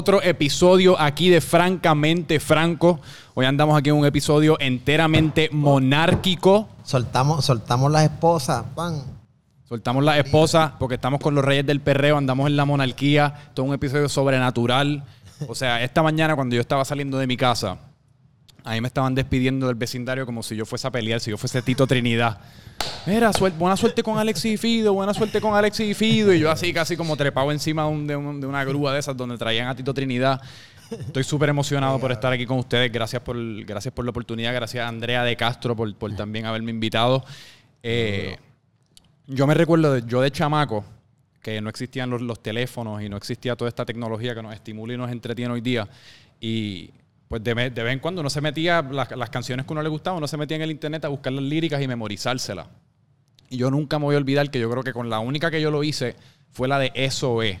otro episodio aquí de Francamente Franco. Hoy andamos aquí en un episodio enteramente monárquico. Soltamos, soltamos las esposas, pan. Soltamos las esposas porque estamos con los reyes del perreo, andamos en la monarquía, todo un episodio sobrenatural. O sea, esta mañana cuando yo estaba saliendo de mi casa, ahí me estaban despidiendo del vecindario como si yo fuese a pelear, si yo fuese Tito Trinidad. Mira, suel- buena suerte con Alexis y Fido, buena suerte con Alexis y Fido. Y yo así casi como trepado encima de un- de una grúa de esas donde traían a Tito Trinidad. Estoy súper emocionado por estar aquí con ustedes. Gracias por, gracias por la oportunidad. Gracias a Andrea de Castro por, por también haberme invitado. Eh, yo me recuerdo, de, yo de chamaco, que no existían los, los teléfonos y no existía toda esta tecnología que nos estimula y nos entretiene hoy día. Y pues de, de vez en cuando uno se metía, las, las canciones que uno le gustaban, uno se metía en el internet a buscar las líricas y memorizárselas. Y yo nunca me voy a olvidar que yo creo que con la única que yo lo hice fue la de Eso es.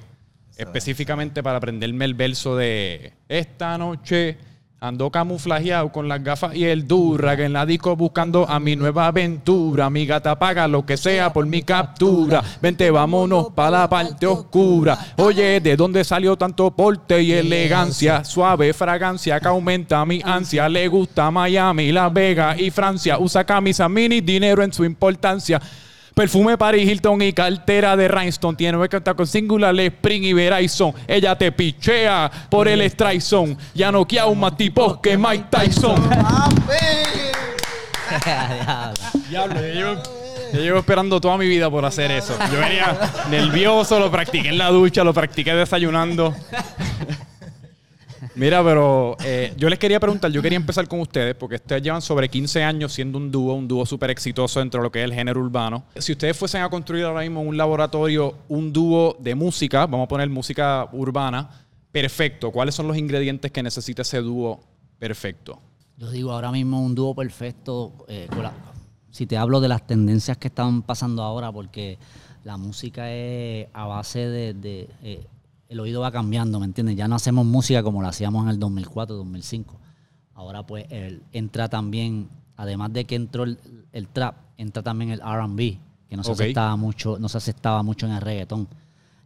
Específicamente para aprenderme el verso de Esta noche ando camuflajeado con las gafas y el durra que en la disco buscando a mi nueva aventura. Mi gata paga lo que sea por mi captura. Vente, vámonos para la parte oscura. Oye, ¿de dónde salió tanto porte y elegancia? Suave fragancia que aumenta mi ansia. Le gusta Miami, Las Vegas y Francia. Usa camisa mini, dinero en su importancia. Perfume Paris Hilton y cartera de Rhinestone. Tiene que estar con Singular Spring y Verizon. Ella te pichea por el strike zone. Ya no queda más tipos que Mike Tyson. Diablo, yo llevo, yo llevo esperando toda mi vida por hacer eso. Yo venía nervioso, lo practiqué en la ducha, lo practiqué desayunando. Mira, pero eh, yo les quería preguntar, yo quería empezar con ustedes, porque ustedes llevan sobre 15 años siendo un dúo, un dúo súper exitoso dentro de lo que es el género urbano. Si ustedes fuesen a construir ahora mismo un laboratorio un dúo de música, vamos a poner música urbana, perfecto, ¿cuáles son los ingredientes que necesita ese dúo perfecto? Yo digo ahora mismo un dúo perfecto. eh, si te hablo de las tendencias que están pasando ahora, porque la música es a base de. de, eh, el oído va cambiando, ¿me entiendes? Ya no hacemos música como la hacíamos en el 2004, 2005. Ahora, pues, entra también, además de que entró el, el trap, entra también el RB, que no se, Ok. aceptaba mucho, no se aceptaba mucho en el reggaetón.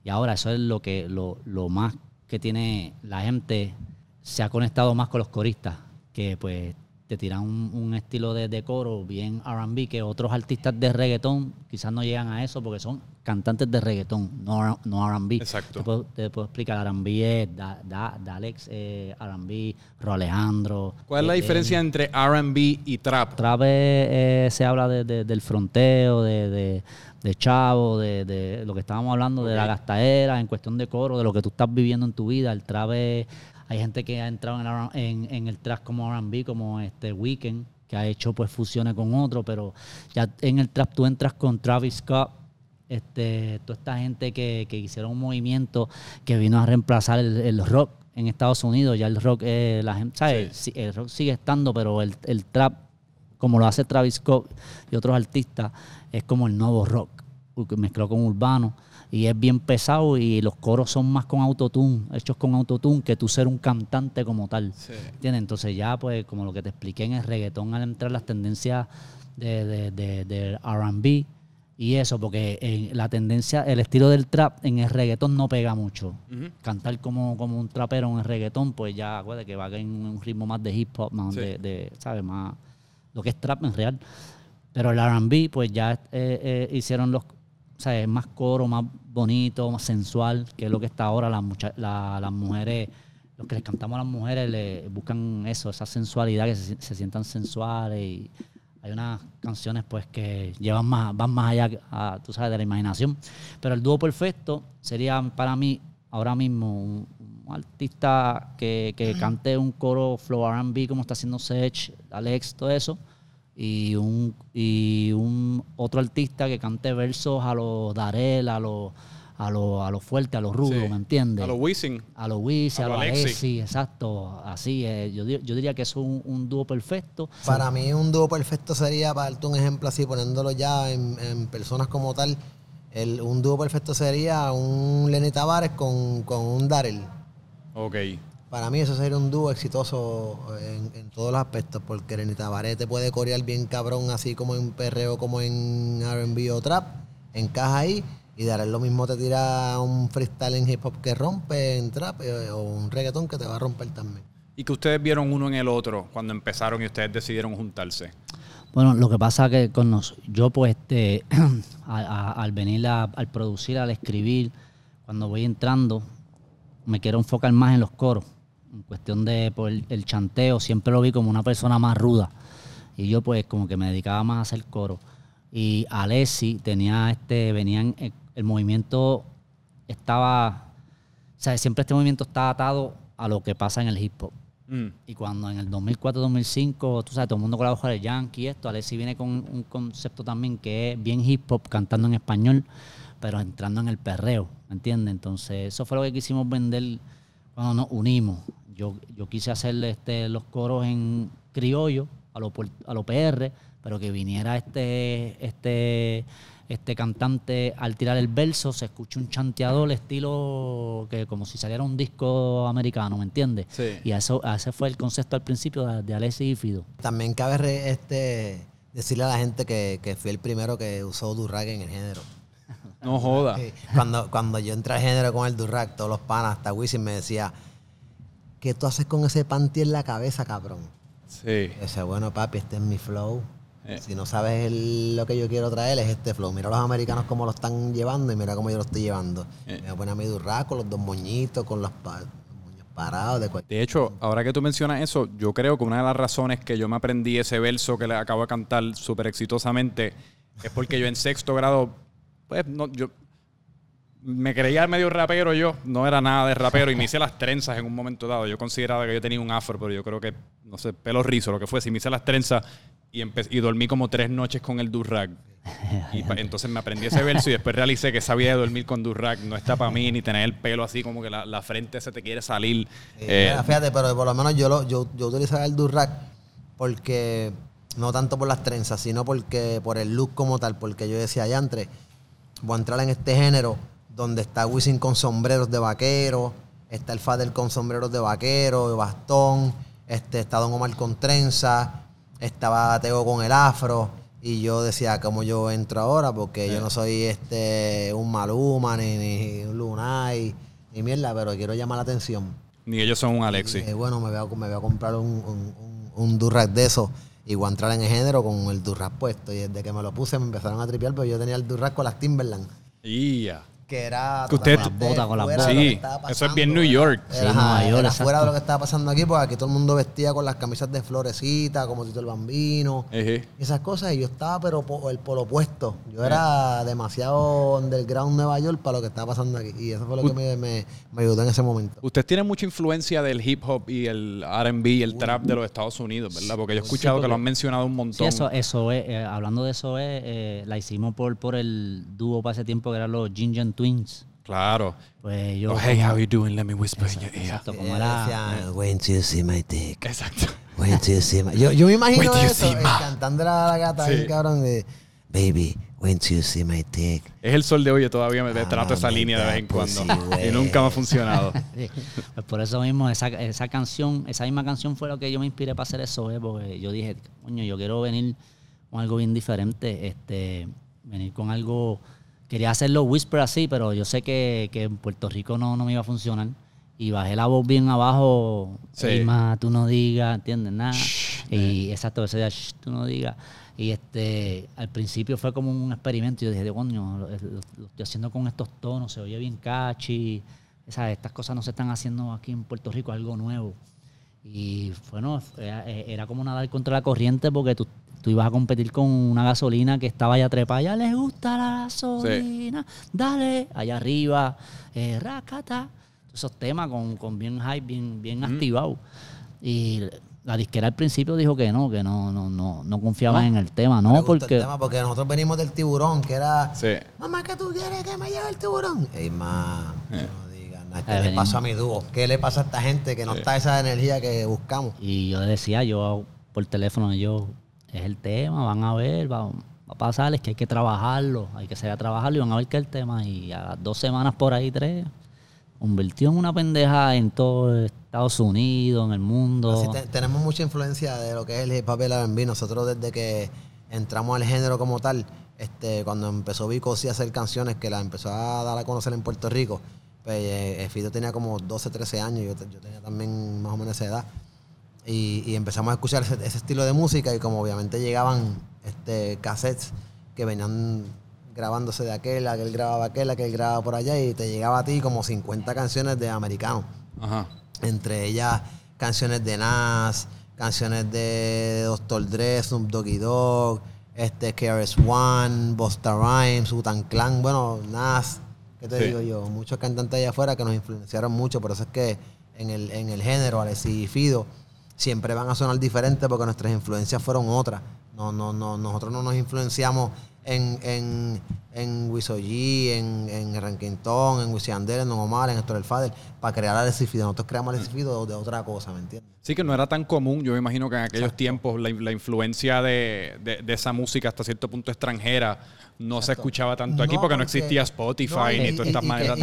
Y ahora eso es lo que lo, lo más que tiene la gente se ha conectado más con los coristas, que pues te tiran un, un estilo de, de coro bien R&B que otros artistas de reggaetón quizás no llegan a eso porque son cantantes de reggaetón, no, no R&B. Exacto. Te puedo, te puedo explicar, R&B es da, da, Dalex, eh, R&B, Ro Alejandro. ¿Cuál es la eh, diferencia entre RB y trap? Trap eh, se habla de- de- del fronteo, de, de, de chavo, de, de lo que estábamos hablando, de la gastadera, en cuestión de coro, de lo que tú estás viviendo en tu vida. El trap es- hay gente que ha entrado en, el R- en, en el trap como R&B, como este Weekend, que ha hecho pues fusiones con otro, pero ya en el trap tú entras con Travis Scott, este, toda esta gente que, que hicieron un movimiento que vino a reemplazar el, el rock en Estados Unidos. Ya el rock, eh, la gente, ¿sabes? Sí, el rock sigue estando, pero el, el trap, como lo hace Travis Scott y otros artistas, es como el nuevo rock, mezcló con urbano. Y es bien pesado y los coros son más con autotune, hechos con autotune, que tú ser un cantante como tal. ¿Entiendes? Entonces ya, pues, como lo que te expliqué en el reggaetón, al entrar las tendencias de, de, de, de R&B y eso, porque en la tendencia, el estilo del trap en el reggaetón no pega mucho. Cantar como, como un trapero en el reggaetón, pues ya, acuérdate que va en un ritmo más de hip hop, más Sí. de, de, ¿sabes? Más lo que es trap en real. Pero el R&B, pues ya eh, eh, hicieron los, o sea, es más coro, más bonito, más sensual, que es lo que está ahora. Las, mucha- la- las mujeres, los que les cantamos a las mujeres, le buscan eso, esa sensualidad, que se, se sientan sensuales. Y hay unas canciones, pues, que llevan más, van más allá, a, tú sabes, de la imaginación. Pero el dúo perfecto sería para mí, ahora mismo, un, un artista que, que cante un coro flow R&B, como está haciendo Sech, Alex, todo eso y un y un otro artista que cante versos a los Darel, a los a los a los fuertes, a los rudos, Sí. ¿me entiendes? A los Wisin. a los Wiz, a lo los Alexi. Exacto, así eh, yo, yo diría que es un, un dúo perfecto. Para mí un dúo perfecto sería, para darte un ejemplo así, poniéndolo ya en, en personas como tal, el, un dúo perfecto sería un Lenny Tavares con, con un Darrell. Ok. Para mí eso sería un dúo exitoso en, en todos los aspectos, porque Lenny Tavares te puede corear bien cabrón, así como en perreo, como en R&B o trap, encaja ahí. Y Darel lo mismo te tira un freestyle en hip hop que rompe, en trap, eh, o un reggaetón que te va a romper también. Y que ustedes vieron uno en el otro cuando empezaron y ustedes decidieron juntarse. Bueno, lo que pasa que con nos, yo pues este, a- a- al venir a- al producir, al escribir, cuando voy entrando, me quiero enfocar más en los coros. Cuestión de el, el chanteo, siempre lo vi como una persona más ruda. Y yo pues como que me dedicaba más a hacer coro. Y Alessi tenía este, venían, el, el movimiento estaba, o sea, siempre este movimiento está atado a lo que pasa en el hip hop. Mm. Y cuando en el 2004-2005, tú sabes, todo el mundo con la hoja de Yankee y esto, Alessi viene con un concepto también que es bien hip hop, cantando en español, pero entrando en el perreo, ¿me entiendes? Entonces, eso fue lo que quisimos vender cuando nos unimos. Yo, yo quise hacer este, los coros en criollo, a lo, puer- a lo PR, pero que viniera este, este, este cantante al tirar el verso, se escucha un chanteador estilo que como si saliera un disco americano, ¿me entiendes? Sí. Y a eso, ese fue el concepto al principio de, de Alessi y Fido. También cabe re- este, decirle a la gente que, que fui el primero que usó Durag en el género. No joda. Sí. Cuando, cuando yo entré al género con el Durag, todos los panas, hasta Wisin me decía, ¿qué tú haces con ese panty en la cabeza, cabrón? Sí. Decía, bueno, papi, este es mi flow. Eh. Si no sabes el- lo que yo quiero traer, es este flow. Mira los americanos cómo lo están llevando y mira cómo yo lo estoy llevando. Eh. Me voy a poner a mi Durag con los dos moñitos, con los, pa- los moños parados, de De hecho, ahora que tú mencionas eso, yo creo que una de las razones que yo me aprendí ese verso que le acabo de cantar súper exitosamente es porque yo en sexto grado, pues no, yo me creía medio rapero yo, no era nada de rapero y me hice las trenzas en un momento dado. Yo consideraba que yo tenía un afro, pero yo creo que, no sé, pelo rizo, lo que fuese. Y me hice las trenzas y, empe- y dormí como tres noches con el durrag. Y entonces me aprendí ese verso y después realicé que esa vida de dormir con durrag no está para mí, ni tener el pelo así como que la, la frente se te quiere salir. Eh, Eh, fíjate, pero por lo menos yo, lo, yo, yo utilizaba el Durag porque, no tanto por las trenzas, sino porque por el look como tal, porque yo decía, yantre, voy a entrar en este género donde está Wisin con sombreros de vaquero, está el Fader con sombreros de vaquero, de bastón, este, está Don Omar con trenza, estaba Teo con el afro. Y yo decía, ¿cómo yo entro ahora? Porque yo no soy este un Maluma, ni, ni un Lunay, ni mierda, pero quiero llamar la atención. Ni ellos son un Alexi. Eh, bueno, me voy a, me voy a comprar un, un, un, un Durag de esos y voy a entrar en el género con el Durag puesto. Y desde que me lo puse me empezaron a tripear, pero yo tenía el Durag con las Timberland. Ya. Que era Que usted- Con las botas, con las botas. Sí, eso es bien New York. Era, Sí, ajá, Nueva York, era exacto. fuera de lo que estaba pasando aquí, porque aquí todo el mundo vestía con las camisas de florecita, como Tito el Bambino. Ejé. Esas cosas, y yo estaba, pero po- el por lo opuesto. Eh. Yo era demasiado underground Nueva York para lo que estaba pasando aquí. Y eso fue lo que me, me- me ayudó en ese momento. Ustedes tienen mucha influencia del hip hop y el RB y el trap de los Estados Unidos, ¿verdad? Porque yo he escuchado que lo han mencionado un Sí, montón. eso, eso es, eh, hablando de eso es, eh, la hicimos por, por el dúo para ese tiempo que eran los Ginger Twins. Claro. Pues yo... Oh, hey, how you doing? Let me whisper in your ear. Exacto, como era... Wait till you see my dick. Exacto. Wait till you see my... Yo, yo me imagino eso, see eh, cantando a la gata, Sí. cabrón, de... Baby, wait till you see my dick. Es el sol de hoy, todavía me Ah, trato esa línea de vez en cuando. y nunca me ha funcionado. Sí. Pues por eso mismo, esa, esa canción, esa misma canción fue lo que yo me inspiré para hacer eso, eh, porque yo dije, coño, yo quiero venir con algo bien diferente, este, venir con algo, quería hacerlo whisper así, pero yo sé que, que en Puerto Rico no, no me iba a funcionar. Y bajé la voz bien abajo, Sí. "Ey, ma, tú no digas, ¿entiendes? Nada. y exacto, ese día, "Shh, tú no digas. Y este, al principio fue como un experimento. Yo dije, coño, lo, lo- lo estoy haciendo con estos tonos, se oye bien catchy. Esa- Estas cosas no se están haciendo aquí en Puerto Rico, algo nuevo. Y bueno, era, era como nadar contra la corriente porque tú, tú ibas a competir con una gasolina que estaba allá trepada. Ya les gusta la gasolina, dale, allá arriba, eh, racata. Esos temas con, con bien hype, bien, bien activados. Y la disquera al principio dijo que no, que no, no, no, no confiaban en el tema, Me no, el porque tema porque nosotros venimos del tiburón, que era... Sí. Mamá, ¿qué tú quieres que me lleve el tiburón? Ey, ma, Eh. no digas nada. ¿Qué Eh, le venimos. pasa a mi dúo? ¿Qué le pasa a esta gente que no está esa energía que buscamos? Y yo decía, yo por teléfono, yo, es el tema, van a ver, va, va a pasar, es que hay que trabajarlo, hay que salir a trabajarlo y van a ver que es el tema. Y a dos semanas por ahí, tres, convirtió en una pendeja en todo Estados Unidos, en el mundo. Tenemos mucha influencia de lo que es el hip hop y. Nosotros desde que entramos al género como tal, este, cuando empezó Vico a hacer canciones que las empezó a dar a conocer en Puerto Rico, pues eh, Fido tenía como 12, 13 años, yo, yo tenía también más o menos esa edad. Y, y empezamos a escuchar ese, ese estilo de música y como obviamente llegaban este, cassettes que venían grabándose de aquel, aquel grababa aquel, aquel grababa por allá y te llegaba a ti como 50 canciones de americanos. Ajá. Entre ellas canciones de Nas, canciones de Dr. Dre, Snoop Doggy Dogg, este, KRS One, Busta Rhymes, Wu-Tang Clan, bueno, Nas, ¿qué te Sí. digo yo? Muchos cantantes allá afuera que nos influenciaron mucho, por eso es que en el, en el género, Alexis y Fido, siempre van a sonar diferentes porque nuestras influencias fueron otras. No, no, no, nosotros no nos influenciamos en, en, en Wiso G, en, en Ranquintón, en Wisin Yandel, en Don Omar, en Héctor El Fader, para crear y Fido. Nosotros creamos y Fido de otra cosa, ¿me entiendes? Sí, que no era tan común. Yo me imagino que en aquellos tiempos la, la influencia de, de- de esa música hasta cierto punto extranjera no se escuchaba tanto aquí No, porque no existía Spotify No, y- ni todas estas maneras.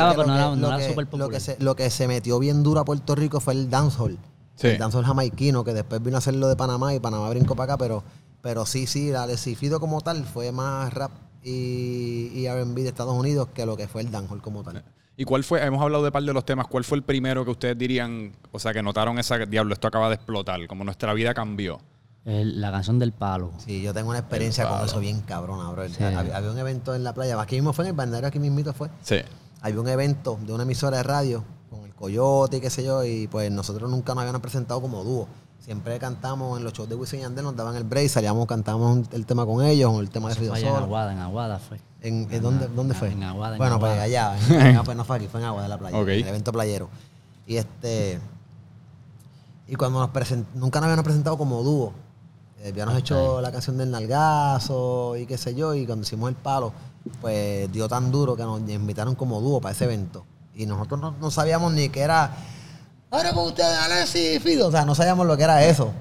lo que se metió bien duro a Puerto Rico fue el dancehall. Sí. El dancehall jamaiquino, que después vino a hacer lo de Panamá y Panamá brincó para acá, pero, pero sí, sí, la Alexis y Fido como tal fue más rap y, y R&B de Estados Unidos que lo que fue el dancehall como tal. ¿Y cuál fue? Hemos hablado de par de los temas. ¿Cuál fue el primero que ustedes dirían, o sea, que notaron esa diablo, esto acaba de explotar, como nuestra vida cambió? El- la canción del palo. Sí, yo tengo una experiencia con eso bien cabrona, bro. Sí. Había, había un evento en la playa, aquí mismo fue en el bandero, aquí mismito fue. Sí. había un evento de una emisora de radio Coyote y qué sé yo, y pues nosotros nunca nos habían presentado como dúo. Siempre cantamos en los shows de Wisin y Yandel, nos daban el break, salíamos, cantábamos el tema con ellos, o el tema de allá en. Aguada, en Aguada fue. ¿En, en dónde, dónde fue? En Aguada, en bueno, pues Aguada. allá, en- pues no fue aquí, fue en Agua de la Playa, Ok. en el evento playero. Y este y cuando nos present, nunca nos habían presentado como dúo. Eh, habíamos hecho la canción del nalgazo y qué sé yo, y cuando hicimos el palo, pues dio tan duro que nos invitaron como dúo para ese evento. Y nosotros no, no sabíamos ni que era. Ahora con ustedes, Alexis y Fido. O sea, no sabíamos lo que era eso.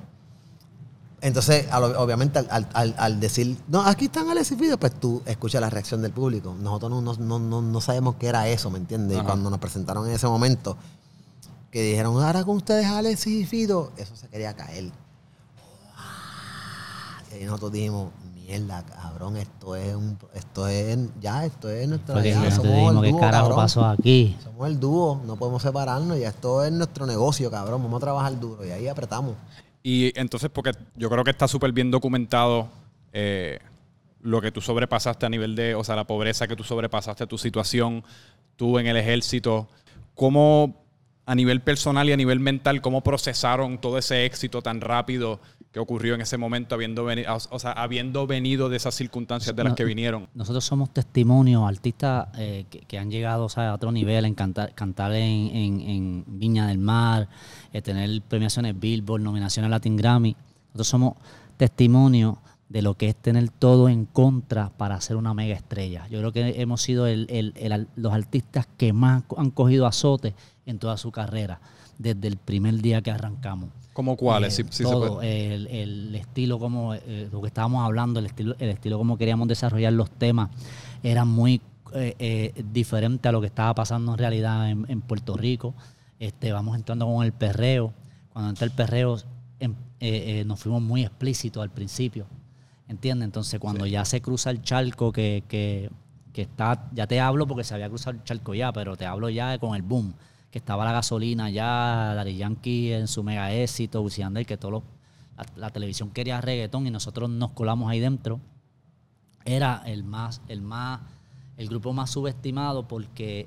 Entonces, obviamente, al, al- al- decir, no, aquí están Alex y Fido, pues tú escuchas la reacción del público. Nosotros no, no, no, no, no sabemos qué era eso, ¿me entiendes? Y cuando nos presentaron en ese momento, que dijeron, ahora con ustedes Alex y Fido, eso se quería caer. Y ahí nosotros dijimos, mierda, cabrón, esto es un, esto es, ya, esto es nuestra Porque ya, nosotros somos dijimos, el ¿qué dúo, carajo cabrón. pasó aquí? Somos el dúo, no podemos separarnos, ya esto es nuestro negocio, cabrón, vamos a trabajar duro. Y ahí apretamos. Y entonces, porque yo creo que está súper bien documentado eh, lo que tú sobrepasaste a nivel de, o sea, la pobreza que tú sobrepasaste, tu situación, tú en el ejército, cómo a nivel personal y a nivel mental, cómo procesaron todo ese éxito tan rápido que ocurrió en ese momento, habiendo, veni- o sea, habiendo venido de esas circunstancias de las No, que vinieron. Nosotros somos testimonios, artistas eh, que, que han llegado o sea, a otro nivel, en cantar, cantar en, en- en Viña del Mar, eh, tener premiaciones Billboard, nominaciones Latin Grammy. Nosotros somos testimonios de lo que es tener todo en contra para ser una mega estrella. Yo creo que hemos sido el- el- el al- los artistas que más han cogido azote en toda su carrera, desde el primer día que arrancamos. ¿Cómo cuáles? Eh, Si- si se todo, puede. el, estilo como eh, lo que estábamos hablando, el estilo, el estilo como queríamos desarrollar los temas, era muy eh, diferente a lo que estaba pasando en realidad en, en Puerto Rico. Este, vamos entrando con el perreo. Cuando entra el perreo, em- nos fuimos muy explícitos al principio. ¿Entiendes? Entonces, cuando ya se cruza el charco, que, que, que está, ya te hablo porque se había cruzado el charco ya, pero te hablo ya con el boom, que estaba la gasolina ya, Daddy Yankee en su mega éxito, Yandel, que todos los- la, la televisión quería reggaetón y nosotros nos colamos ahí dentro. Era el más, el más, el grupo más subestimado porque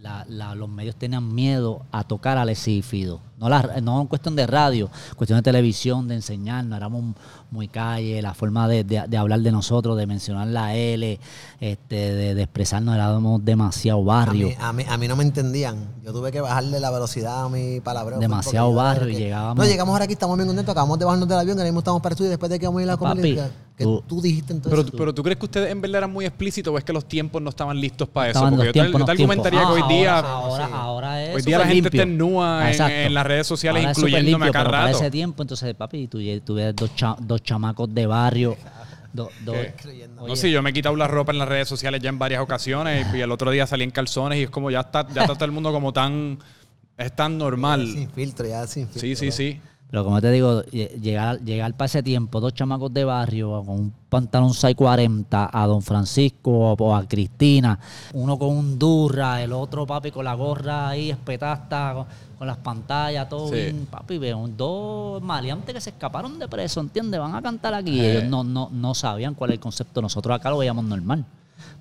la- la- los medios tenían miedo a tocar a Alexis y Fido. No, la, no en cuestión de radio, cuestión de televisión, de enseñarnos, éramos muy calle, la forma de, de- de hablar de nosotros, de mencionar la L, este, de, de expresarnos, éramos demasiado A barrio. mí, a, mí, a mí no me entendían. Yo tuve que bajarle la velocidad a mi palabra. Demasiado barrio y llegábamos- No, llegamos ahora aquí, estamos bien contentos. Acabamos de bajarnos del avión, ahora mismo estamos para el estudio después de que vamos a ir a la comedia. Que, que tú- tú, dijiste entonces. Pero, pero tú crees que ustedes en verdad eran muy explícitos o es que los tiempos no estaban listos para eso? Estaban Porque los yo te, tiempos, yo te los tiempos. argumentaría que Ah, hoy día, ahora, ahora, ahora es hoy día la gente limpio. está nua en- en las redes sociales, Ahora incluyéndome limpio, a cada pero para rato. ese tiempo, entonces, papi, tú, tú ves dos, cha- dos chamacos de barrio. do- do-. No, sí, yo me he quitado la ropa en las redes sociales ya en varias ocasiones y el otro día salí en calzones y es como ya está, ya está todo el mundo como tan, es tan normal. Sin filtro, ya sin filtro. Sí, sí, sí. Pero como te digo, lle- llegar, llegar para ese tiempo, dos chamacos de barrio con un pantalón 640 a Don Francisco o a Cristina, uno con un durra, el otro papi con la gorra ahí espetasta, con, las pantallas, todo Sí. bien, papi, veo dos maleantes que se escaparon de preso, ¿entiendes? Van a cantar aquí. Eh. Ellos no, no, no sabían cuál es el concepto. Nosotros acá lo veíamos normal,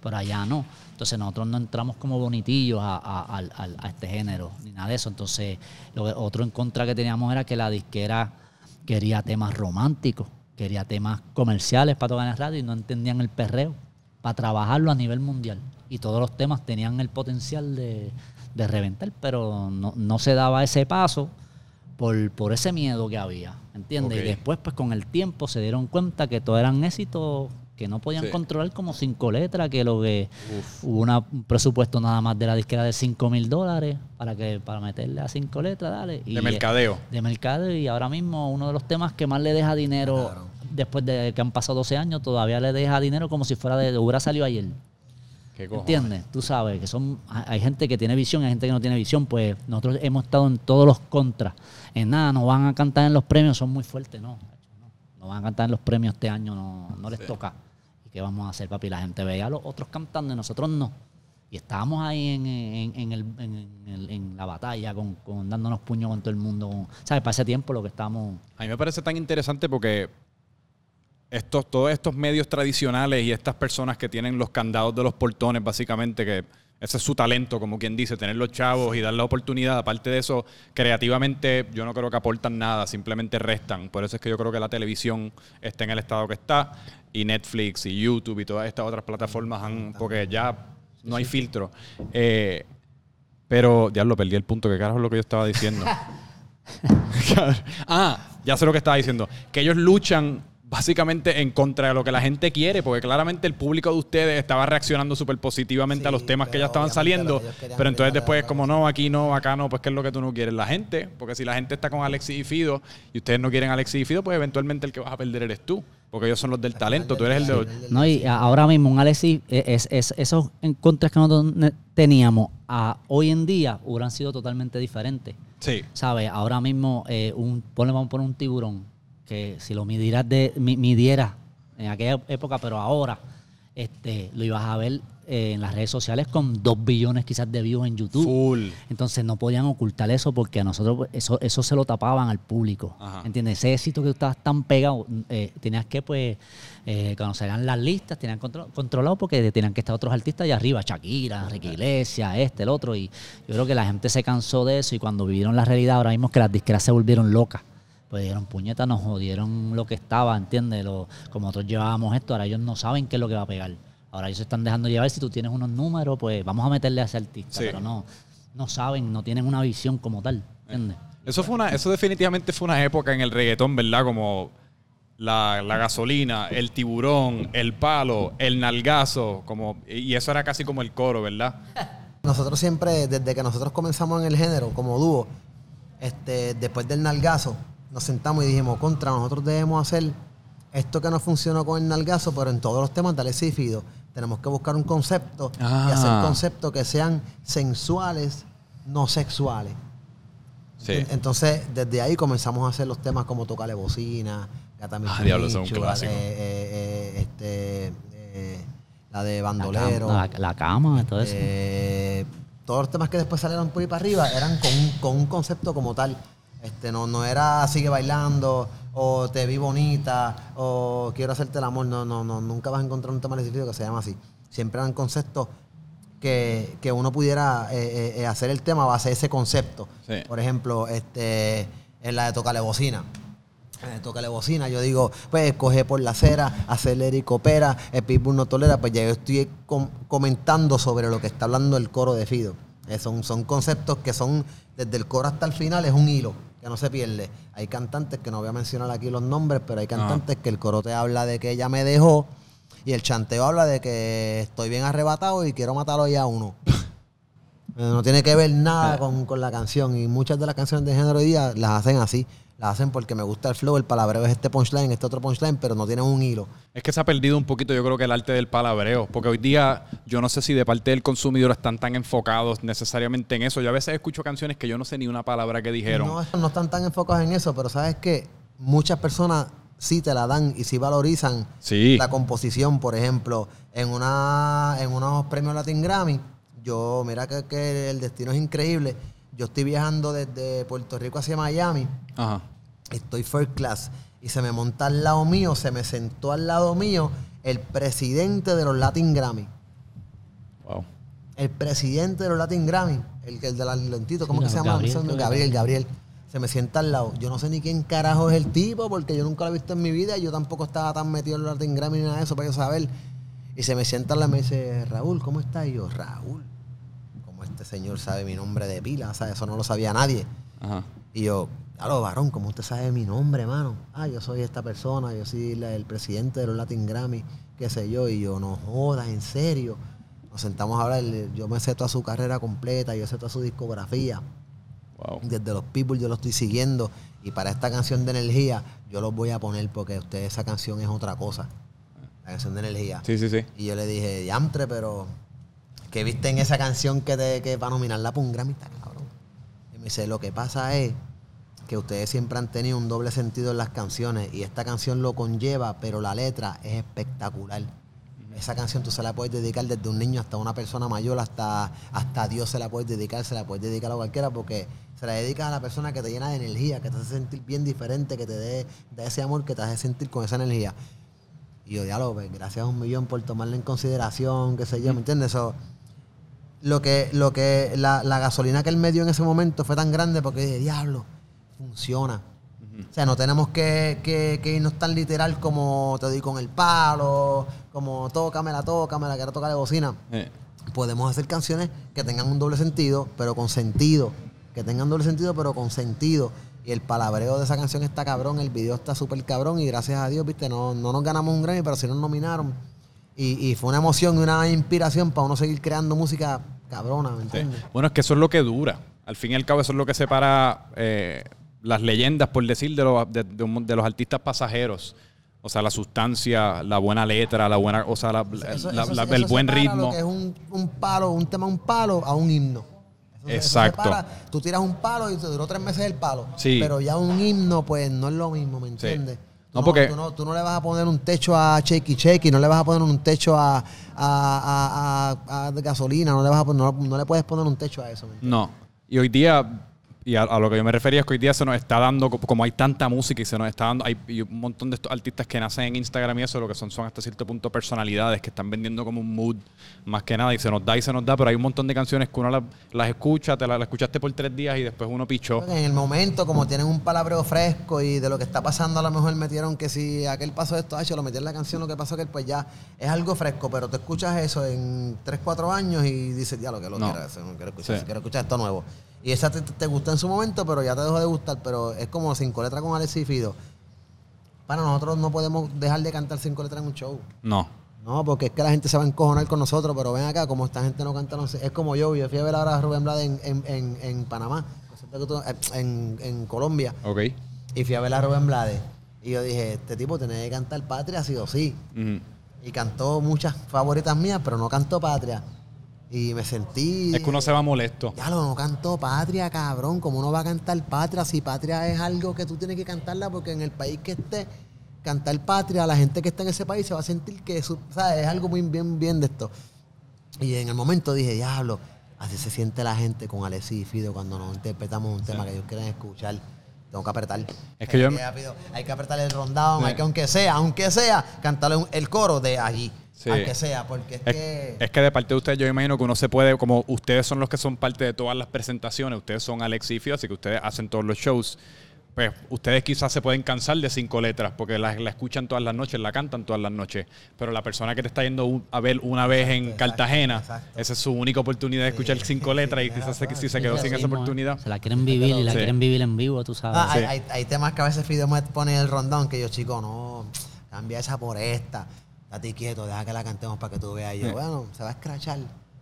pero allá no. Entonces nosotros no entramos como bonitillos a, a- a este género, ni nada de eso. Entonces, lo que- otro en contra que teníamos era que la disquera quería temas románticos, quería temas comerciales para tocar en la radio y no entendían el perreo, para trabajarlo a nivel mundial. Y todos los temas tenían el potencial de, de reventar, pero no, no se daba ese paso por, por ese miedo que había, ¿entiendes? Y después, pues con el tiempo se dieron cuenta que todo eran éxitos que no podían Sí. controlar como cinco letras, que lo que hubo una- un presupuesto nada más de la disquera de 5 mil dólares para que para meterle a cinco letras, dale. Y, De mercadeo. de mercado y ahora mismo uno de los temas que más le deja dinero Claro. después de que han pasado 12 años todavía le deja dinero como si fuera de hubiera salido ayer. ¿Entiendes? Tú sabes que son hay gente que tiene visión, hay gente que no tiene visión, pues nosotros hemos estado en todos los contras. En nada, no van a cantar en los premios, son muy fuertes, no. No, van a cantar en los premios este año, no, no les toca. ¿Y qué vamos a hacer, papi? La gente veía a los otros cantando y nosotros no. Y estábamos ahí en, en- en el- en el- en la batalla, con, con dándonos puños con todo el mundo. ¿Sabes? Para ese tiempo lo que estábamos... A mí me parece tan interesante porque estos, todos estos medios tradicionales y estas personas que tienen los candados de los portones, básicamente, que ese es su talento, como quien dice, tener los chavos y dar la oportunidad. Aparte de eso, creativamente yo no creo que aportan nada, simplemente restan. Por eso es que yo creo que la televisión está en el estado que está y Netflix y YouTube y todas estas otras plataformas han, porque ya no hay filtro. Eh, pero, ya lo perdí el punto, que carajo es lo que yo estaba diciendo. ah, ya sé lo que estaba diciendo. Que ellos luchan básicamente en contra de lo que la gente quiere, porque claramente el público de ustedes estaba reaccionando súper positivamente a los temas que ya estaban saliendo, pero entonces después es como, no, aquí no, acá no, pues qué es lo que tú no quieres, la gente, porque si la gente está con Alexis y Fido y ustedes no quieren a Alexis y Fido, pues eventualmente el que vas a perder eres tú, porque ellos son los del talento, tú eres el de... No, y ahora mismo un Alexis, eh, es, es- esos encuentros que nosotros teníamos a hoy en día hubieran sido totalmente diferentes. Sí, ¿Sabes? Ahora mismo, eh, un, ponle, vamos a poner un tiburón, que si lo midieras, de, mi- midieras en aquella época, pero ahora, este, lo ibas a ver eh, en las redes sociales con dos billones quizás de views en YouTube. full. Entonces no podían ocultar eso porque a nosotros eso, eso se lo tapaban al público. Ajá. ¿Entiendes? Ese éxito que tú estabas tan pegado, eh, tenías que, pues, eh, cuando salían las listas, tenían contro- controlado porque tenían que estar otros artistas allá arriba, Shakira, Enrique Iglesias, este, el otro. Y yo creo que la gente se cansó de eso y cuando vivieron la realidad, ahora mismo que las disqueras se volvieron locas. Pues dieron puñetas, nos jodieron lo que estaba, ¿entiendes? Lo, como nosotros llevábamos esto, ahora ellos no saben qué es lo que va a pegar. Ahora ellos se están dejando llevar. Si tú tienes unos números, pues vamos a meterle a ese artista. Sí. Pero no, no saben, no tienen una visión como tal, ¿entiendes? Eso fue una, eso definitivamente fue una época en el reggaetón, ¿verdad? Como la, la gasolina, el tiburón, el palo, el nalgazo, como, y eso era casi como el coro, ¿verdad? Nosotros siempre, desde que nosotros comenzamos en el género como dúo, este, después del nalgazo, nos sentamos y dijimos, contra, nosotros debemos hacer esto que no funcionó con el nalgazo, pero en todos los temas de Alexis y Fido. Tenemos que buscar un concepto y Ah. hacer conceptos que sean sensuales, no sexuales. Sí. Entonces, desde ahí comenzamos a hacer los temas como Tocale Bocina, Gata Ah, diablo, es un clásico. eh, eh, eh, este, eh, la de La, Bandolero. cama, la, la cama, todo eso. Eh, todos los temas que después salieron por ahí para arriba eran con, con un concepto como tal. Este, no, no era sigue bailando, o te vi bonita, o quiero hacerte el amor. No, no, no. Nunca vas a encontrar un tema decidido que se llama así. Siempre eran conceptos que, que uno pudiera eh, eh, hacer el tema a base de ese concepto. Sí. Por ejemplo, este, en la de Tocale Bocina. Eh, tócale bocina, yo digo, pues coge por la acera, acelera y coopera, el pitbull no tolera, pues ya yo estoy com- comentando sobre lo que está hablando el coro de Fido. Eh, son, son conceptos que son, desde el coro hasta el final, es un hilo que no se pierde. Hay cantantes que no voy a mencionar aquí los nombres, pero hay cantantes que el coro te habla de que ella me dejó y el chanteo habla de que estoy bien arrebatado y quiero matarlo ya a uno. Eh, No tiene que ver nada con, con la canción y muchas de las canciones de género hoy día las hacen así. La hacen porque me gusta el flow, el palabreo es este punchline, este otro punchline, pero no tienen un hilo. Es que se ha perdido un poquito, yo creo que el arte del palabreo, porque hoy día yo no sé si de parte del consumidor están tan enfocados necesariamente en eso. Yo a veces escucho canciones que yo no sé ni una palabra que dijeron. No, no están tan enfocados en eso, pero sabes que muchas personas sí te la dan y sí valorizan Sí. la composición. Por ejemplo, en una en unos premios Latin Grammy, yo, mira que, que el destino es increíble. Yo estoy viajando desde Puerto Rico hacia Miami, Ajá. estoy first class y se me monta al lado mío, se me sentó al lado mío el presidente de los Latin Grammy. Wow. El presidente de los Latin Grammy, el, el de la lentito, ¿cómo Sí, que se llama? Gabriel, Gabriel. Se me sienta al lado. Yo no sé ni quién carajo es el tipo, porque yo nunca lo he visto en mi vida y yo tampoco estaba tan metido en los Latin Grammy ni nada de eso para yo saber. Y se me sienta al lado y me dice, Raúl, ¿cómo estás? Y yo, Raúl, como este señor sabe mi nombre de pila, ¿sabes? Eso no lo sabía nadie. Ajá. Y yo, aló, varón, ¿cómo usted sabe mi nombre, mano? Ah, yo soy esta persona, yo soy la- el presidente de los Latin Grammy, qué sé yo. Y yo, no jodas, en serio. Nos sentamos a hablar, yo me sé toda su carrera completa, yo sé toda su discografía. Wow. Desde los People yo lo estoy siguiendo. Y para esta canción de energía, yo los voy a poner porque usted esa canción es otra cosa. La canción de energía. Sí, sí, sí. Y yo le dije, Yamtre, pero ¿qué viste en esa canción que, te, que para nominarla para un Grammy está cabrón? Y me dice, lo que pasa es que ustedes siempre han tenido un doble sentido en las canciones y esta canción lo conlleva, pero la letra es espectacular. Esa canción tú se la puedes dedicar desde un niño hasta una persona mayor, hasta, hasta Dios se la puedes dedicar, se la puedes dedicar a cualquiera porque se la dedicas a la persona que te llena de energía, que te hace sentir bien diferente, que te dé, ese amor que te hace sentir con esa energía. Y yo, lo ves, gracias a un millón por tomarla en consideración, qué sé yo, ¿me entiendes? Eso, lo que, lo que, la, la gasolina que él me dio en ese momento fue tan grande porque dije, diablo, funciona. O sea, no tenemos que, que, que irnos tan literal como te doy con el palo, como tócamela, tócamela, quiero tocar de bocina. Eh, Podemos hacer canciones que tengan un doble sentido, pero con sentido. Que tengan doble sentido, pero con sentido. Y el palabreo de esa canción está cabrón, el video está súper cabrón y gracias a Dios, viste, no, no nos ganamos un Grammy, pero sí nos nominaron. Y, y fue una emoción y una inspiración para uno seguir creando música cabrona, ¿me sí. entiendes? Bueno, es que eso es lo que dura. Al fin y al cabo, eso es lo que separa eh, las leyendas, por decir, de los, de, de un- de los artistas pasajeros. O sea, la sustancia, la buena letra, la buena, o sea, la- Eso- la- eso- la- eso el buen ritmo. Lo que es un, un palo, un tema, un palo a un himno. Exacto. separa. Tú tiras un palo y te duró tres meses el palo. Sí. Pero ya un himno, pues no es lo mismo, ¿me entiendes? No, Tú porque- Tú no, tú no le vas a poner un techo a Checky Checky, no le vas a poner un techo a, a, a- gasolina, no le, vas a poner, no, no le puedes poner un techo a eso. No. Y hoy día, y a, a lo que yo me refería es que hoy día se nos está dando, co- como hay tanta música y se nos está dando, hay un montón de estos artistas que nacen en Instagram y eso, lo que son son hasta cierto punto personalidades que están vendiendo como un mood más que nada y se nos da y se nos da, pero hay un montón de canciones que uno las, las escucha, te las, escuchaste por tres días y después uno pichó. En el momento, como tienen un palabreo fresco y de lo que está pasando, a lo mejor metieron que si aquel pasó esto, ah, lo metieron en la canción, lo que pasó que pues ya es algo fresco, pero tú escuchas eso en 3, 4 años y dices, ya lo que lo No. quiero, eso, no quiero escuchar, Sí. eso, quiero escuchar esto nuevo. Y esa te, te gustó en su momento, pero ya te dejó de gustar, pero es como cinco letras con Alex y Fido. Para nosotros no podemos dejar de cantar cinco letras en un show. No. No, porque es que la gente se va a encojonar con nosotros, pero ven acá, como esta gente no canta, no sé, es como yo, yo fui a ver ahora a Rubén Blades en, en, en, en Panamá, en, en Colombia, Ok. y fui a ver a Rubén Blades. Y yo dije, este tipo tiene que cantar Patria sí o sí. Y cantó muchas favoritas mías, pero no cantó Patria. Y me sentí... Es que uno se va molesto. Ya lo no cantó Patria, cabrón. ¿Cómo uno va a cantar Patria si Patria es algo que tú tienes que cantarla? Porque en el país que esté, cantar Patria, la gente que está en ese país se va a sentir que eso, ¿sabes? es algo muy bien, bien de esto. Y en el momento dije, diablo, así se siente la gente con Alexis y Fido cuando nos interpretamos un tema que ellos quieren escuchar. Tengo que apretar. Es que yo- Fido, hay que apretar el rundown, Sí. hay que aunque sea, aunque sea, cantarle un- el coro de allí. Sí. Aunque sea, porque es, Es, que... es que de parte de ustedes, yo imagino que uno se puede, como ustedes son los que son parte de todas las presentaciones, ustedes son Alex y Fio, así que ustedes hacen todos los shows. Pues ustedes quizás se pueden cansar de cinco letras porque la, la escuchan todas las noches, la cantan todas las noches. Pero la persona que te está yendo un- a ver una vez en Exacto, Cartagena, exacto. esa es su única oportunidad de escuchar cinco letras y quizás se, si se quedó Sí, sin esa oportunidad. Se la quieren vivir y la Sí. quieren vivir en vivo, tú sabes. Ah, hay, Sí. hay- hay temas que a veces Fido me pone el rondón que yo, chico, no, cambia esa por esta. Date quieto, deja que la cantemos para que tú veas. Y yo, bueno, se va a escrachar.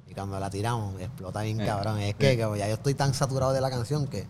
Y cuando la tiramos, explota bien cabrón. Es que, que ya yo estoy tan saturado de la canción que,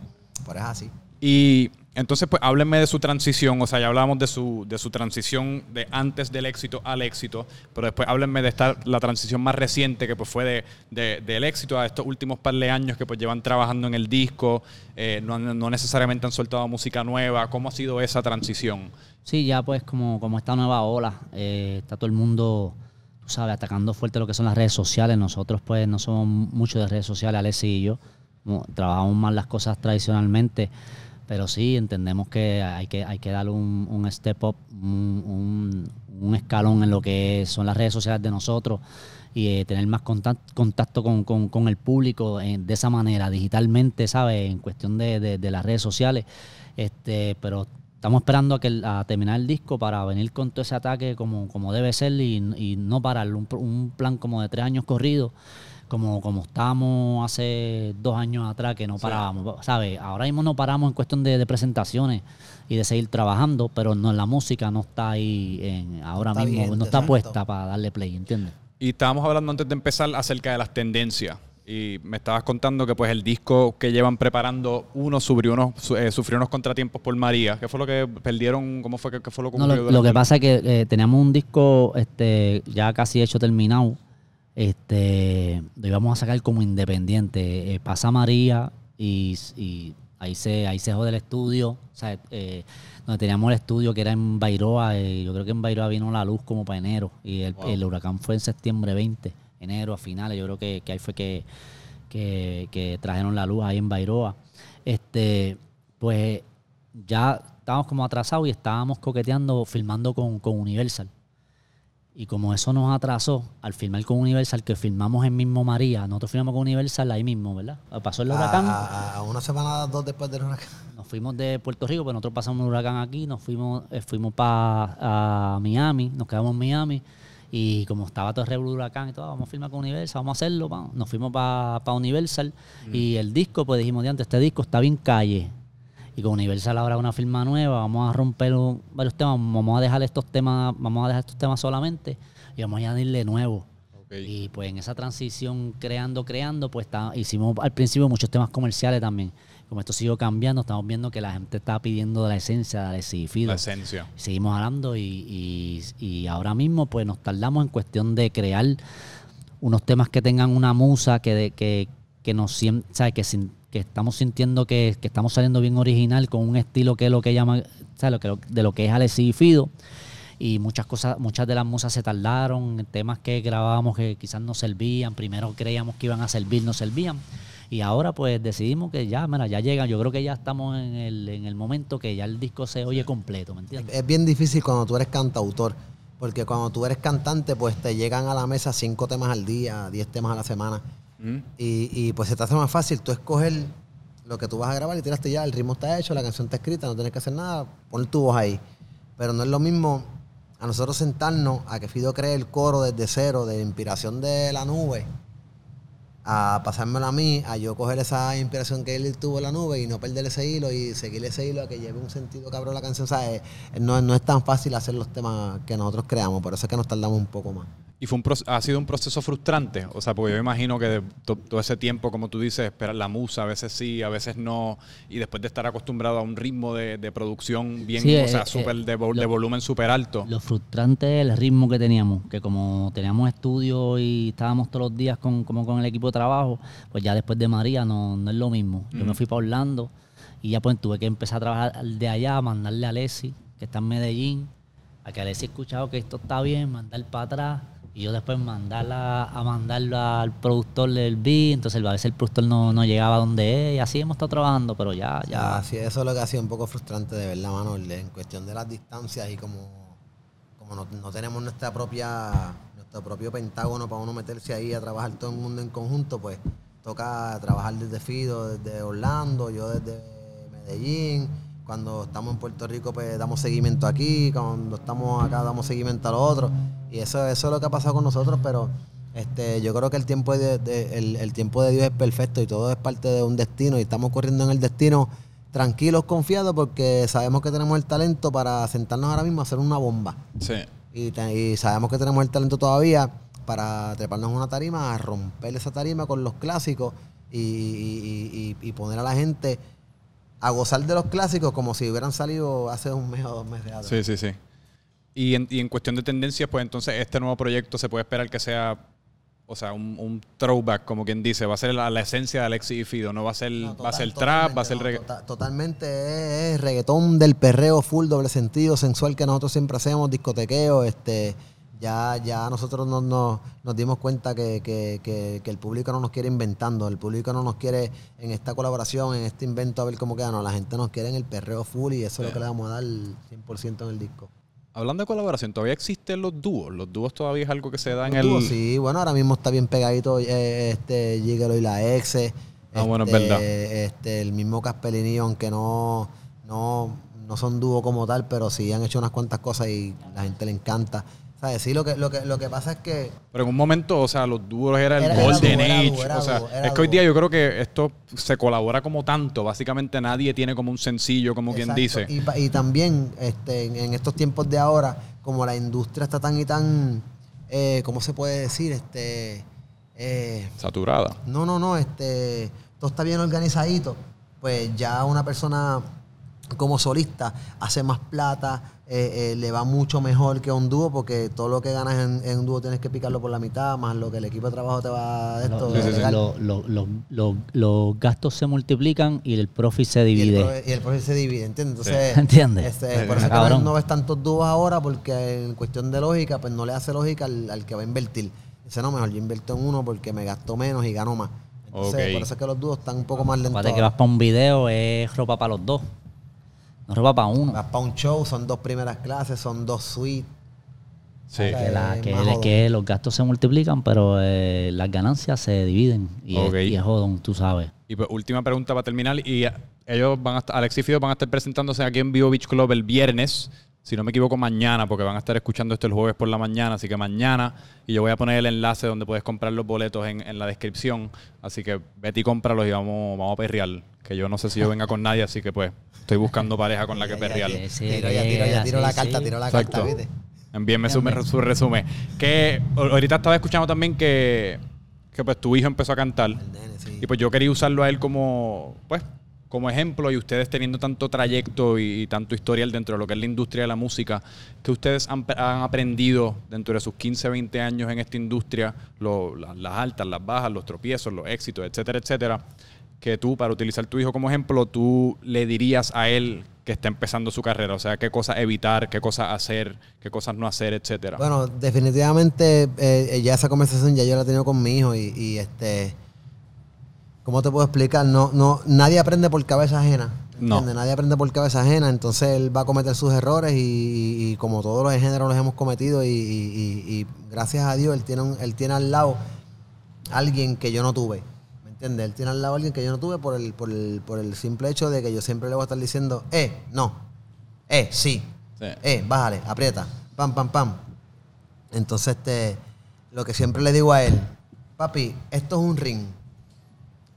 por es así. Y entonces, pues háblenme de su transición. O sea, ya hablábamos de su, de su transición de antes del éxito al éxito, pero después háblenme de esta, la transición más reciente que pues fue de, de- del éxito a estos últimos par de años que pues llevan trabajando en el disco, eh, no, no necesariamente han soltado música nueva. ¿Cómo ha sido esa transición? Sí, ya pues como, como esta nueva ola, eh, está todo el mundo, tú sabes, atacando fuerte lo que son las redes sociales. Nosotros pues no somos mucho de redes sociales, Alessi y yo. Trabajamos más las cosas tradicionalmente, pero sí entendemos que hay que, hay que darle un, un step up, un, un- escalón en lo que son las redes sociales de nosotros y eh, tener más contac- contacto con, con- el público eh, de esa manera, digitalmente, ¿sabes? En cuestión de, de- las redes sociales. Este, pero estamos esperando a, que, a terminar el disco para venir con todo ese ataque como, como debe ser y, y no parar. Un, plan como de tres años corridos, como, como estábamos hace dos años atrás, que no parábamos. ¿Sabes? Ahora mismo no paramos en cuestión de, de presentaciones y de seguir trabajando, pero no la música no está ahí en, ahora está mismo, no está exacto. puesta para darle play, ¿entiendes? Y estábamos hablando antes de empezar acerca de las tendencias. Y me estabas contando que pues el disco que llevan preparando, uno sufrió unos, eh, sufrió unos contratiempos por María. ¿Qué fue lo que perdieron? ¿Cómo fue que, qué fue lo que No, lo, que pasa es que eh, teníamos un disco este, ya casi hecho, terminado. Este, lo íbamos a sacar como independiente. Eh, pasa María y, y ahí se ahí se jode el estudio. O sea, eh, donde teníamos el estudio que era en Bairoa. eh, yo creo que en Bairoa vino la luz como para enero. Y el, el huracán fue en septiembre 20, enero a finales. Yo creo que, que ahí fue que, que, que trajeron la luz ahí en Bairoa. Este, pues ya estábamos como atrasados y estábamos coqueteando, filmando con, con Universal. Y como eso nos atrasó, al filmar con Universal, que filmamos en mismo María, nosotros filmamos con Universal ahí mismo, ¿verdad? Pasó el huracán, A, a- una semana, dos después del huracán. nos fuimos de Puerto Rico, pero nosotros pasamos un huracán aquí, nos fuimos, eh, fuimos para Miami, nos quedamos en Miami. Y como estaba todo el huracán y todo, vamos a filmar con Universal, vamos a hacerlo, vamos. nos fuimos para Universal. Y el disco, pues dijimos, diante, este disco está bien calle. Y con Universal ahora una firma nueva, vamos a romper un- varios temas, vamos a dejar estos temas, vamos a dejar estos temas solamente y vamos a añadirle nuevo. Y pues en esa transición creando, creando, pues está- hicimos al principio muchos temas comerciales también. Como esto siguió cambiando, estamos viendo que la gente está pidiendo la esencia de Fido. La esencia. Seguimos hablando y, y- y ahora mismo pues nos tardamos en cuestión de crear unos temas que tengan una musa, que, de- que, que nos sien- ¿sabes? Que, sin- que estamos sintiendo que, que estamos saliendo bien original con un estilo que es lo que llama, ¿sabes? Lo que, de lo que es Alexis y Fido. Y muchas cosas, muchas de las musas se tardaron, temas que grabábamos que quizás no servían, primero creíamos que iban a servir, no servían. Y ahora pues decidimos que ya, mira, ya llegan, yo creo que ya estamos en el, en el momento que ya el disco se oye completo, ¿me entiendes? Es bien difícil cuando tú eres cantautor, porque cuando tú eres cantante, pues te llegan a la mesa cinco temas al día, diez temas a la semana. Mm. Y, y, pues se te hace más fácil tú escoger lo que tú vas a grabar y tiraste ya, el ritmo está hecho, la canción está escrita, no tienes que hacer nada, pon tu voz ahí. Pero no es lo mismo a nosotros sentarnos a que Fido cree el coro desde cero, de inspiración de la nube, a pasármelo a mí, a yo coger esa inspiración que él tuvo en la nube y no perder ese hilo y seguir ese hilo a que lleve un sentido cabrón la canción. O sea, eh, no, no es tan fácil hacer los temas que nosotros creamos, por eso es que nos tardamos un poco más. Y fue un ha sido un proceso frustrante. O sea, porque yo me imagino que de to- todo ese tiempo, como tú dices, esperar la musa, a veces sí, a veces no. Y después de estar acostumbrado a un ritmo de, de producción bien, Sí, o eh, sea, eh, súper de, lo- de volumen súper alto. Lo frustrante es el ritmo que teníamos, que como teníamos estudio y estábamos todos los días con, como con el equipo de trabajo, pues ya después de María no, no es lo mismo. Yo me fui para Orlando y ya pues tuve que empezar a trabajar de allá, mandarle a Alessi, que está en Medellín, a que Alessi escuchado que esto está bien, mandar para atrás. Y yo después mandarla a mandarlo al productor del beat, entonces a veces el productor no, no llegaba donde es, y así hemos estado trabajando, pero ya, Ya, ya. sí, eso es lo que ha sido un poco frustrante de verdad, mano, en cuestión de las distancias y como, como no, no tenemos nuestra propia, nuestro propio pentágono para uno meterse ahí a trabajar todo el mundo en conjunto, pues toca trabajar desde Fido, desde Orlando, yo desde Medellín. Cuando estamos en Puerto Rico, pues damos seguimiento aquí. Cuando estamos acá, damos seguimiento a lo otro. Y eso, eso es lo que ha pasado con nosotros, pero este, yo creo que el tiempo de, de- el, el tiempo de Dios es perfecto y todo es parte de un destino. Y estamos corriendo en el destino tranquilos, confiados, porque sabemos que tenemos el talento para sentarnos ahora mismo a hacer una bomba. Sí. Y, te- y sabemos que tenemos el talento todavía para treparnos en una tarima, a romper esa tarima con los clásicos y- y poner a la gente a gozar de los clásicos como si hubieran salido hace un mes o dos meses atrás. Sí, sí, sí. Y en, y en cuestión de tendencias, pues entonces este nuevo proyecto se puede esperar que sea, o sea, un, un throwback, como quien dice, va a ser la, la esencia de Alexis y Fido, no va a ser, No, va a total- ser trap, va a ser no, regga- tota- totalmente es, es reggaetón del perreo full, doble sentido, sensual que nosotros siempre hacemos, discotequeo, este ya, ya nosotros nos, nos, nos dimos cuenta que, que- que- que el público no nos quiere inventando, el público no nos quiere en esta colaboración, en este invento a ver cómo queda, no, la gente nos quiere en el perreo full y eso es lo que le vamos a dar 100% en el disco. Hablando de colaboración, ¿todavía existen los dúos? Los dúos todavía es algo que se da en el... Sí, bueno, ahora mismo está bien pegadito eh, este Gigolo y la ex. Ah, bueno, es este, verdad. Este, el mismo Caspelinillo, aunque no, no, no son dúo como tal, pero sí han hecho unas cuantas cosas y la gente le encanta. ¿Sabes? Sí, lo que, lo que, lo que pasa es que Pero en un momento, o sea, los dúos era el Era- Golden Age. o sea, es que hoy día yo creo que esto se colabora como tanto. Básicamente nadie tiene como un sencillo, como quien dice. Y, también este, en, en estos tiempos de ahora, como la industria está tan y tan, eh, ¿cómo se puede decir? Este, eh, Saturada. no, no, no, este, todo está bien organizadito, pues ya una persona como solista hace más plata, eh, eh, le va mucho mejor que a un dúo, porque todo lo que ganas en, en un dúo tienes que picarlo por la mitad, más lo que el equipo de trabajo te va de esto. Lo- Sí, lo- lo- lo- lo- los gastos se multiplican y el profit se Y el, divide. y el profe se divide, ¿entiendes? Entonces, ¿Entiendes? este, Sí, por sí. eso es que no, no ves tantos dúos ahora, porque en cuestión de lógica, pues no le hace lógica al, al que va a invertir. Dice, no, mejor yo invierto en uno porque me gasto menos y gano más. Entonces, por eso es que los dúos están un poco más lentos. Acuérdate que vas para un video, es ropa para los dos. No ropa para uno. Vas para un show, son dos primeras clases, son dos suites. Sí. Que, la- que- más jodón. que los gastos se multiplican, pero eh, las ganancias se dividen. Y, Ok. es, y es jodón, tú sabes. Y pues, última pregunta para terminar. Y eh, ellos van a estar, Alex y Fido van a estar presentándose aquí en Vivo Beach Club el viernes. Si no me equivoco, mañana, porque van a estar escuchando esto el jueves por la mañana. Así que mañana. Y yo voy a poner el enlace donde puedes comprar los boletos en, en la descripción. Así que vete y cómpralos y vamos, vamos a perrear. Que yo no sé si yo venga con nadie, así que pues estoy buscando pareja con la que perrear. Sí, sí, tiro ya, tiro ya, tiro sí, la sí. carta, tiro la Exacto. carta, ¿viste? Envíenme su, su resumen. Que ahorita estaba escuchando también que, que pues tu hijo empezó a cantar. El nene, sí. Y pues yo quería usarlo a él como, pues, como ejemplo y ustedes teniendo tanto trayecto y, y tanto historial dentro de lo que es la industria de la música, que ustedes han, han aprendido dentro de sus 15, 20 años en esta industria, lo- la- las altas, las bajas, los tropiezos, los éxitos, etcétera, etcétera, que tú, para utilizar tu hijo como ejemplo, tú le dirías a él que está empezando su carrera, o sea, qué cosas evitar, qué cosas hacer, qué cosas no hacer, etcétera. Bueno, definitivamente eh, eh, ya esa conversación ya yo la he tenido con mi hijo y, y, este, ¿cómo te puedo explicar? No, no, nadie aprende por cabeza ajena. No. ¿entiendes? Nadie aprende por cabeza ajena, entonces él va a cometer sus errores y, como todos los géneros los hemos cometido y gracias a Dios él tiene, un- él tiene al lado alguien que yo no tuve. ¿Me entiendes? Él tiene al lado alguien que yo no tuve por el, por el, por el simple hecho de que yo siempre le voy a estar diciendo, eh, no, eh, sí, Sí. eh, bájale, aprieta, pam, pam, pam. Entonces, este, lo que siempre le digo a él, papi, esto es un ring.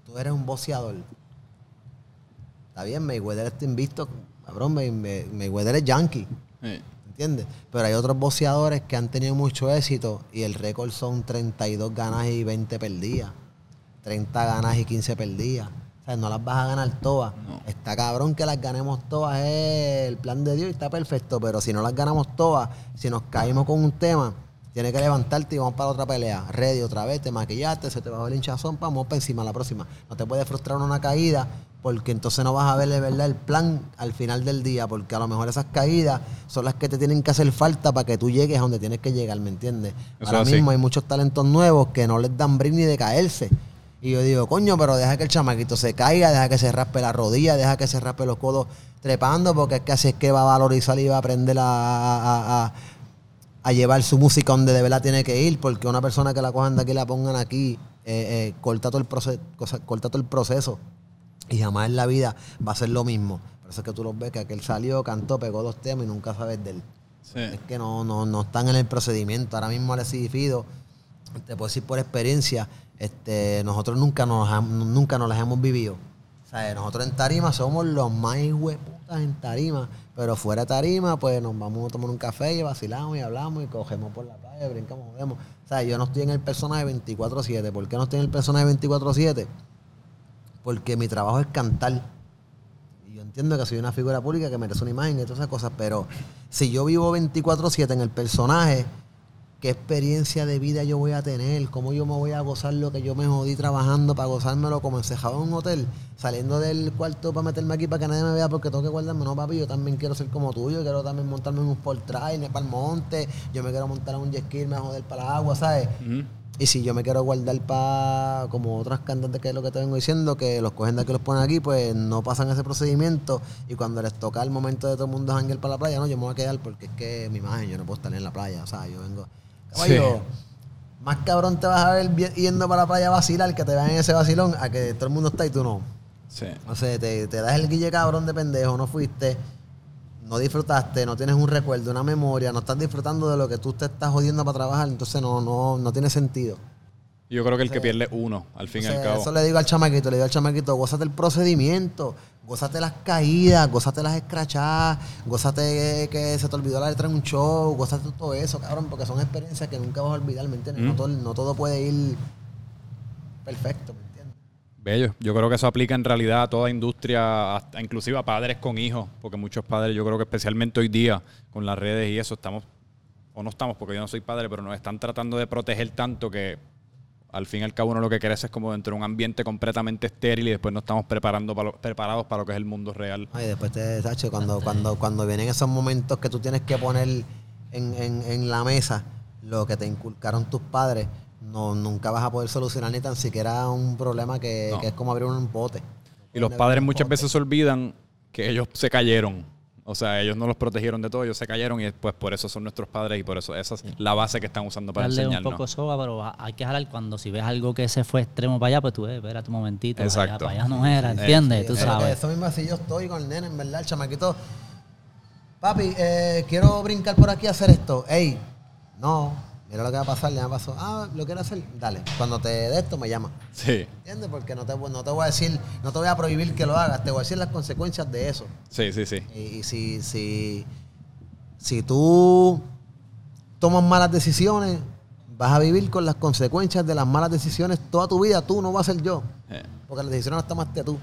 Tú eres un boxeador. Está bien, Mayweather está invisto. Cabrón, May- May- Mayweather es yankee. Sí. ¿Entiendes? Pero hay otros boxeadores que han tenido mucho éxito y el récord son 32 ganas y 20 perdidas. 30 ganas y 15 perdidas. O sea, no las vas a ganar todas. No. Está cabrón que las ganemos todas, es el plan de Dios y está perfecto. Pero si no las ganamos todas, si nos caímos con un tema, tienes que levantarte y vamos para otra pelea. Ready otra vez, te maquillaste, se te bajó el hinchazón, vamos para encima la próxima. No te puede frustrar una caída porque entonces no vas a ver de verdad el plan al final del día, porque a lo mejor esas caídas son las que te tienen que hacer falta para que tú llegues a donde tienes que llegar, ¿me entiendes? Eso Ahora así. mismo hay muchos talentos nuevos que no les dan brin ni de caerse. Y yo digo, coño, pero deja que el chamaquito se caiga, deja que se raspe la rodilla, deja que se raspe los codos trepando, porque es que así es que va a valorizar y va a aprender a, a- a- a llevar su música donde de verdad tiene que ir, porque una persona que la cojan de aquí y la pongan aquí, eh, eh, corta, todo el proceso, corta todo el proceso y jamás en la vida va a ser lo mismo. Por eso es que tú los ves que aquel salió, cantó, pegó dos temas y nunca sabes de él. Sí. Es que no, no, no están en el procedimiento. Ahora mismo Alexis Fido, te puedo decir por experiencia, este, nosotros nunca nos, nunca nos las hemos vivido. O sea, nosotros en tarima somos los más hueputas en tarima, pero fuera de tarima, pues nos vamos a tomar un café y vacilamos y hablamos y cogemos por la playa, brincamos, jodemos. O sea, yo no estoy en el personaje 24-7. ¿Por qué no estoy en el personaje 24-7? Porque mi trabajo es cantar. Y entiendo que soy una figura pública que merece una imagen y todas esas cosas, pero si yo vivo 24/7 en el personaje, ¿qué experiencia de vida yo voy a tener? ¿Cómo yo me voy a gozar lo que yo me jodí trabajando para gozármelo como encejado en un hotel? Saliendo del cuarto para meterme aquí para que nadie me vea porque tengo que guardarme. No, papi, yo también quiero ser como tú. Yo quiero también montarme en un sport trail, para el monte. Yo me quiero montar en un jet ski, me a joder para el agua, ¿sabes? Y si yo me quiero guardar para, como otras cantantes que es lo que te vengo diciendo, que los cogen de aquí los ponen aquí, pues no pasan ese procedimiento. Y cuando les toca el momento de todo el mundo janguear para la playa, no, yo me voy a quedar porque es que mi imagen, yo no puedo estar en la playa. O sea, yo vengo. Caballo, más cabrón te vas a ver yendo para la playa a vacilar, que te vean en ese vacilón, a que todo el mundo está y tú no. Sí. O sea, te, te das el guille cabrón de pendejo, no fuiste, no disfrutaste, no tienes un recuerdo, una memoria, no estás disfrutando de lo que tú te estás jodiendo para trabajar, entonces no, no, no tiene sentido. Yo creo que el que pierde uno, al fin y al cabo. Eso le digo al chamaquito, le digo al chamaquito, gózate el procedimiento, gózate las caídas, gózate las escrachadas, gózate que se te olvidó la letra en un show, gózate todo eso, cabrón, porque son experiencias que nunca vas a olvidar, ¿me entiendes? No, todo, no todo puede ir perfecto, ¿me entiendes? Bello. Yo creo que eso aplica en realidad a toda industria, hasta inclusive a padres con hijos, porque muchos padres, yo creo que especialmente hoy día, con las redes y eso, estamos, o no estamos, porque yo no soy padre, pero nos están tratando de proteger tanto que al fin y al cabo uno lo que crece es como dentro de un ambiente completamente estéril y después no estamos preparando para lo- preparados para lo que es el mundo real. Ay, después te, Sacho, cuando, cuando, cuando vienen esos momentos que tú tienes que poner en, en- en la mesa lo que te inculcaron tus padres, no, nunca vas a poder solucionar ni tan siquiera un problema que, No. que es como abrir un pote. Y los padres muchas veces se olvidan que ellos se cayeron. O sea, ellos no los protegieron de todo, ellos se cayeron y después por eso son nuestros padres y por eso esa es la base que están usando para Darle un enseñarnos. poco soga, pero ha- hay que jalar cuando si ves algo que se fue extremo para allá, pues tú ves, espérate un momentito, allá Exacto. para allá no era, ¿entiendes? Sí, tú que- sabes. Eso mismo así yo estoy con el nene, en verdad, el chamaquito. Papi, eh, quiero brincar por aquí a hacer esto. Ey, no, mira lo que va a pasar, ya me pasó. Ah, ¿lo quieres hacer? Dale, cuando te dé esto me llama. Sí, ¿Entiendes? Porque no te, no te voy a decir, no te voy a prohibir que lo hagas, te voy a decir las consecuencias de eso. sí, sí, sí. Y, y si, si, si tú tomas malas decisiones, vas a vivir con las consecuencias de las malas decisiones toda tu vida. Tú no vas a ser yo. Eh, Porque las decisiones las tomaste tú.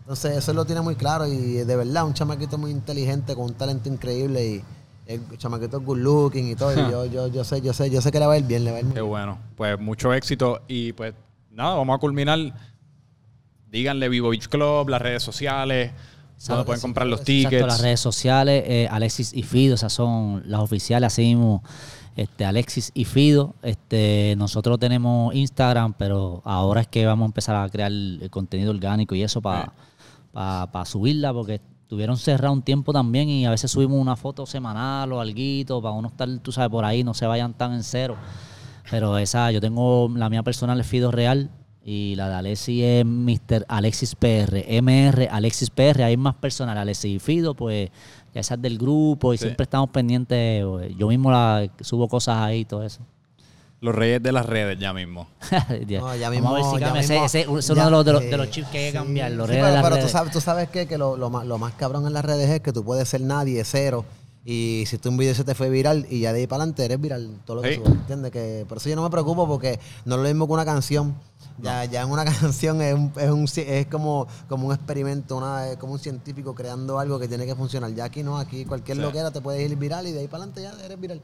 Entonces, eso lo tiene muy claro y de verdad, un chamaquito muy inteligente, con un talento increíble y el chamaquito es good looking y todo. y yo, yo, yo sé, yo sé, yo sé que le va a ir bien, le va a ir muy Qué bien. bueno. Pues mucho éxito y pues nada, vamos a culminar. Díganle Vivo Beach Club, las redes sociales, donde que pueden sí, comprar los tickets. Las redes sociales, eh, Alexis y Fido, esas son las oficiales, así mismo, este, Alexis y Fido. Este, nosotros tenemos Instagram, pero ahora es que vamos a empezar a crear el contenido orgánico y eso para subirla, porque tuvieron cerrado un tiempo también y a veces subimos una foto semanal o alguito para uno estar, tú sabes, por ahí, no se vayan tan en cero. Pero esa, yo tengo la mía personal es Fido Real y la de Alexis es Mr. Alexis PR, MR Alexis PR, hay más personal, Alexis y Fido, pues ya esa es del grupo y Sí. siempre estamos pendientes, yo mismo la, subo cosas ahí y todo eso. Los reyes de las redes ya mismo. No, ya Vamos a ver mismo- si cambia. Ese, es uno de los, de los, de los chips que hay que sí. cambiar, los Sí, reyes pero, de las pero tú redes. sabes, tú sabes que, que lo, lo más, lo más cabrón en las redes es que tú puedes ser nadie, cero. Y si tú un video se te fue viral y ya de ahí para adelante eres viral todo lo que Sí. subas, ¿entiendes? Que, por eso yo no me preocupo porque no es lo mismo que una canción. Ya, ya en una canción es, un, es, un es como, como un experimento, una, es como un científico creando algo que tiene que funcionar. Ya aquí no, aquí cualquier Sí. loquera te puede ir viral y de ahí para adelante ya eres viral.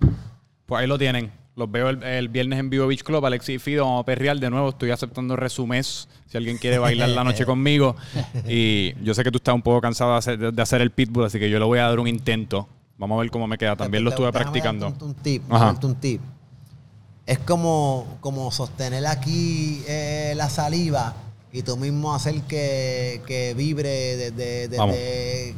Pues ahí lo tienen. Los veo el, el viernes en Vivo Beach Club. Alexis y Fido, vamos a perrear de nuevo. Estoy aceptando resumés. Si alguien quiere bailar la noche conmigo. Y yo sé que tú estás un poco cansado de hacer, de hacer el pitbull, así que yo le voy a dar un intento. Vamos a ver cómo me queda. También lo estuve practicando. Un, tip, un tip. Es como, como sostener aquí eh, la saliva y tú mismo hacer que, que vibre desde, desde,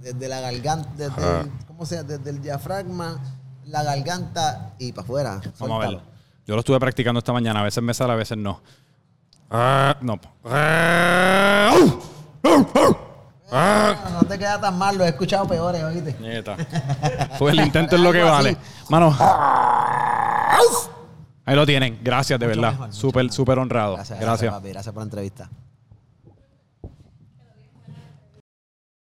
desde la garganta, desde, el, ¿cómo se llama? desde el diafragma, la garganta y para afuera. Vamos a verlo. Yo lo estuve practicando esta mañana. A veces me sale, a veces no. Ah, no. Ah, Ah, no te queda tan mal, lo he escuchado peores, oíste. Nieta. Pues el intento es lo que vale. Mano. Ahí lo tienen. Gracias, de Mucho verdad. Súper, súper honrado. Gracias, Gracias. gracias, papi. Gracias por la entrevista.